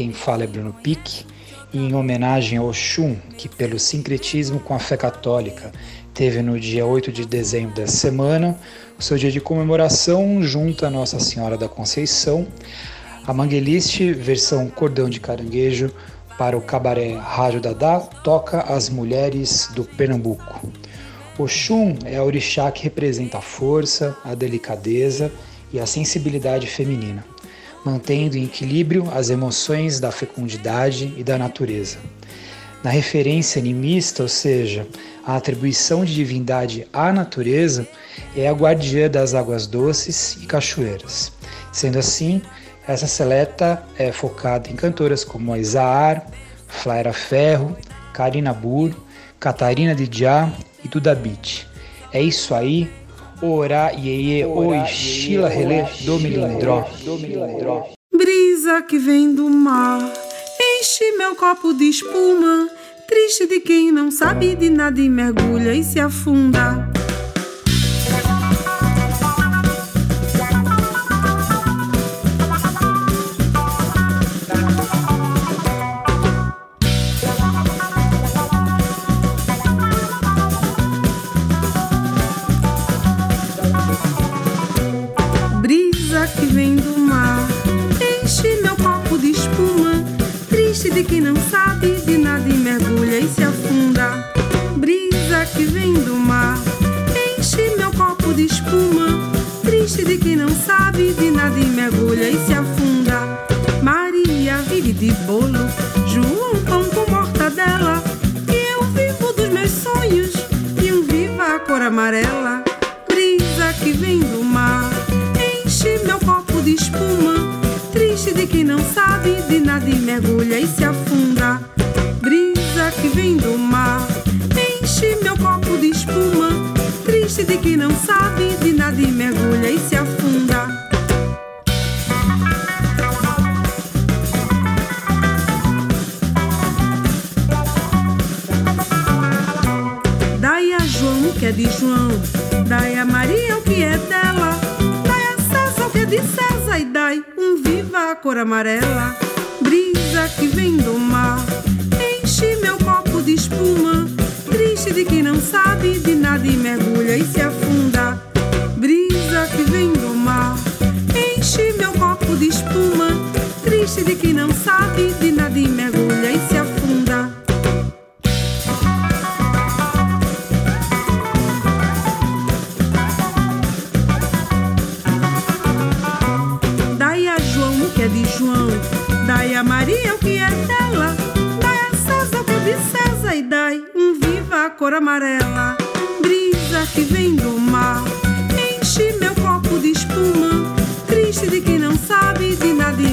quem fala é Bruno Pique, e em homenagem ao Oxum, que pelo sincretismo com a fé católica teve no dia 8 de dezembro dessa semana, o seu dia de comemoração junto a Nossa Senhora da Conceição, a Mangueliste, versão cordão de caranguejo, para o cabaré Rádio Dadá, toca As Mulheres do Pernambuco. Oxum é a orixá que representa a força, a delicadeza e a sensibilidade feminina mantendo em equilíbrio as emoções da fecundidade e da natureza. Na referência animista, ou seja, a atribuição de divindade à natureza, é a guardiã das águas doces e cachoeiras. Sendo assim, essa seleta é focada em cantoras como Isaar, Flaira Ferro, Karina Bur, Catarina Didiá e Duda Beat. É isso aí, Ora iê oi Sheila relê do milindró. Brisa que vem do mar, enche meu copo de espuma. Triste de quem não sabe de nada e mergulha e se afunda. De quem não sabe de nada e mergulha e se afunda. Brisa que vem do mar, enche meu copo de espuma. Triste de quem não sabe de nada e mergulha e se afunda. Maria vive de bolo, João pão com mortadela. E eu vivo dos meus sonhos e um viva a cor amarela. Sabe nada e mergulha e se afunda. Brisa que vem do mar, enche meu copo de espuma. Triste de quem não sabe de nada e mergulha e se afunda. Dai a João o que é de João, dai a Maria o que é dela, dai a César o que é de César e dai viva a cor amarela, brisa que vem do mar, enche meu copo de espuma, triste de quem não sabe de nada e mergulha e se afunda. Brisa que vem do mar, enche meu copo de espuma, triste de quem não sabe de nada cor amarela. Brisa que vem do mar, enche meu copo de espuma. Triste de quem não sabe de nada e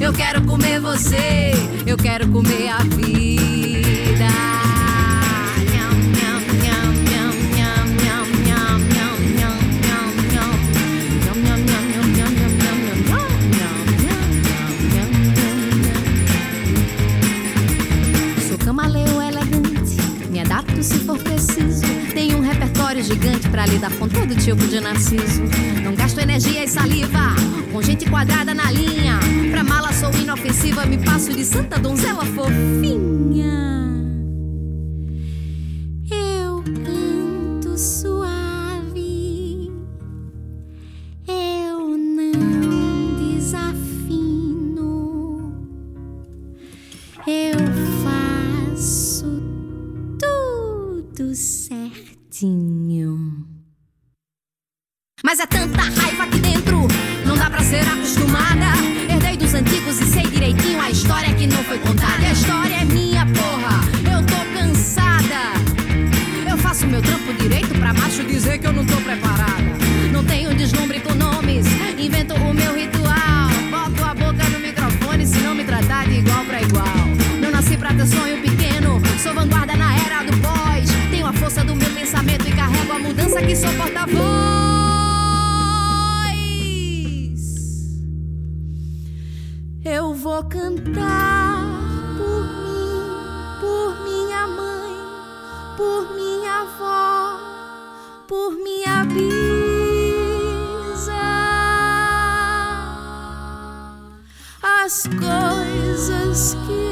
Eu quero comer você, eu quero comer a vida. Pra lidar com todo tipo de narciso. Não gasto energia e saliva com gente quadrada na linha. Pra mala sou inofensiva, me passo de santa donzela fofinha. Eu canto suave, eu não desafino, eu faço tudo Mas é tanta raiva aqui dentro, não dá pra ser acostumada. Herdei dos antigos e sei direitinho a história que não foi contada. E a história é minha, porra, eu tô cansada. Eu faço meu trampo direito pra macho dizer que eu não tô preparada. Que sou porta-voz. Eu vou cantar por mim, por minha mãe, por minha avó, por minha bisa. As coisas que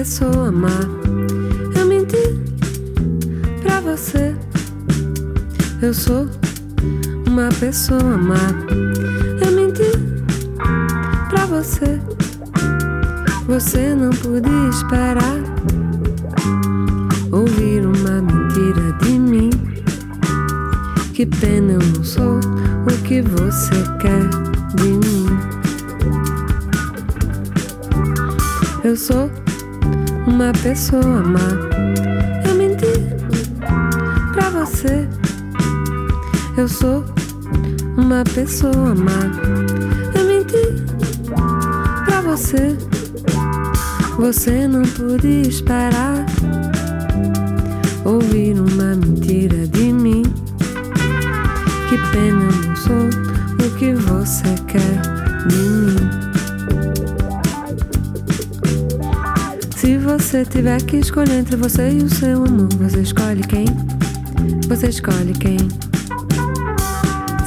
pessoa má. Eu menti pra você. Eu sou uma pessoa má. Eu menti pra você. Você não podia esperar ouvir uma mentira de mim. Que pena eu não sou o que você quer de mim. Eu sou uma pessoa má. Eu menti pra você. Eu sou uma pessoa má. Eu menti pra você. Você não podia esperar ouvir uma mentira de mim. Que pena não sou o que você quer você tiver que escolher entre você e o seu amor, você escolhe quem? Você escolhe quem?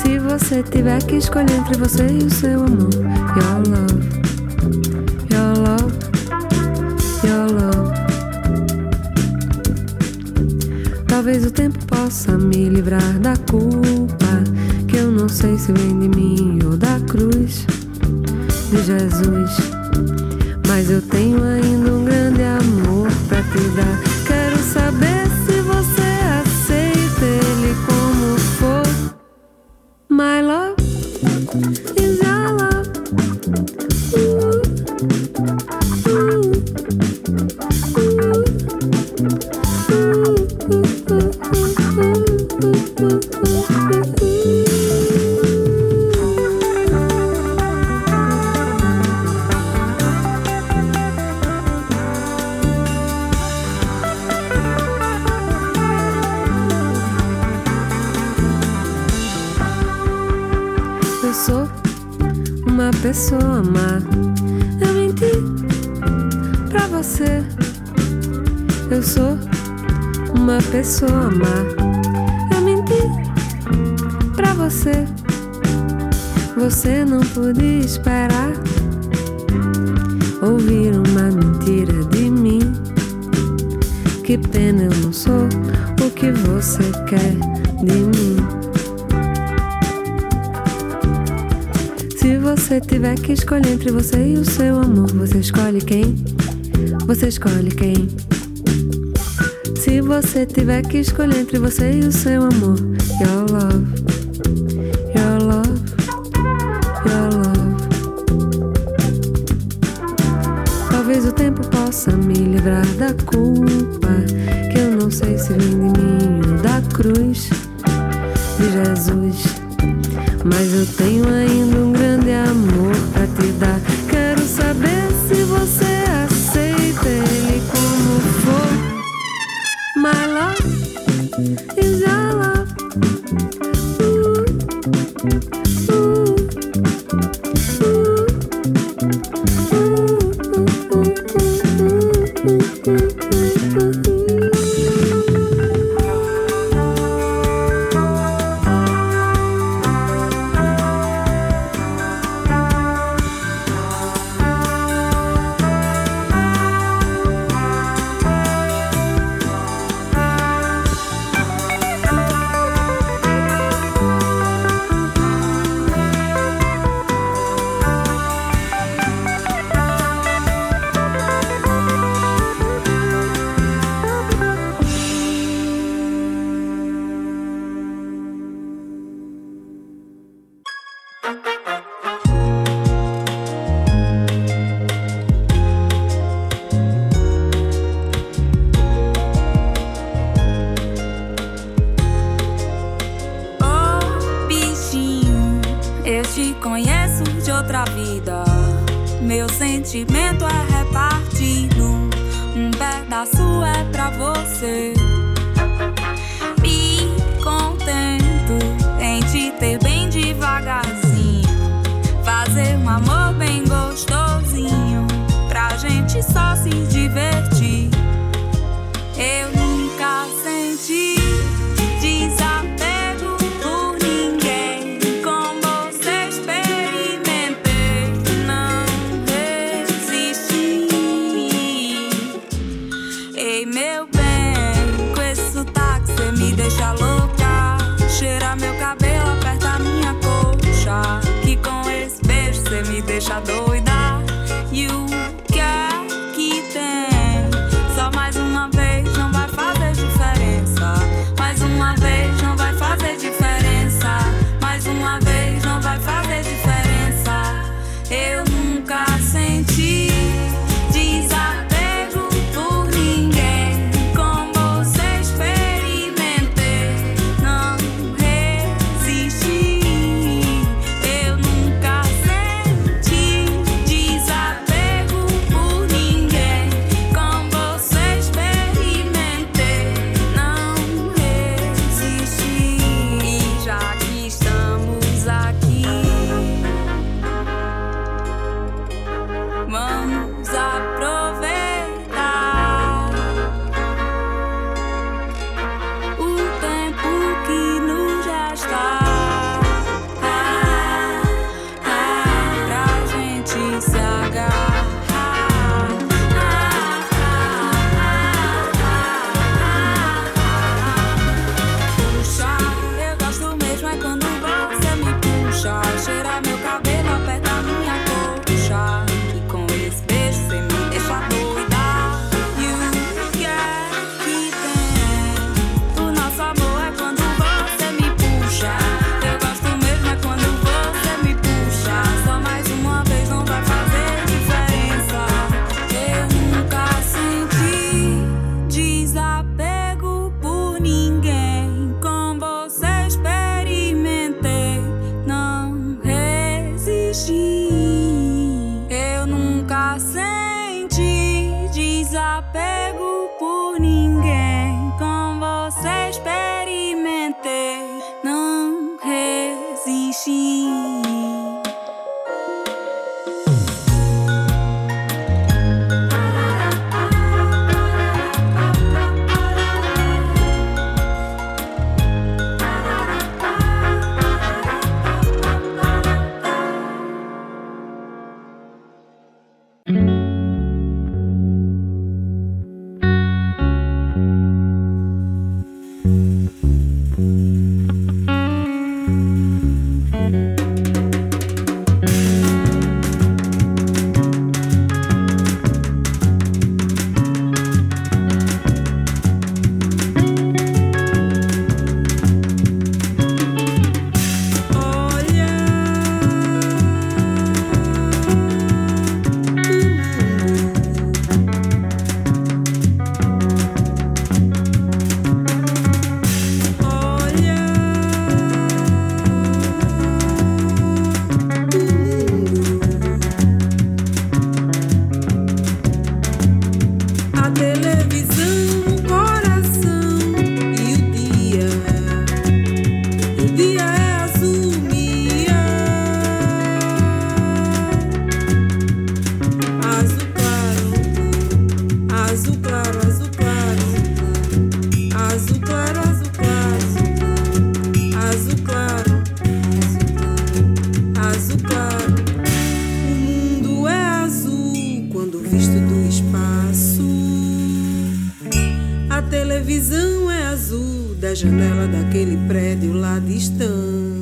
Se você tiver que escolher entre você e o seu amor, your love, your love, your love. Talvez o tempo possa me livrar da culpa que eu não sei se vem de mim ou da cruz de Jesus. Mas eu tenho ainda pra pena eu não sou o que você quer de mim. Se você tiver que escolher entre você e o seu amor, você escolhe quem? Você escolhe quem? Se você tiver que escolher entre você e o seu amor, your love, possa me livrar da culpa que eu não sei se vem de mim ou da cruz de Jesus. Mas eu tenho ainda um grande amor conheço de outra vida. Meu sentimento é repartido, um pedaço é pra você. Me contento em te ter bem devagarzinho, fazer um amor bem gostosinho, pra gente só se divertir. Jesus. Televisão é azul da janela daquele prédio lá distante.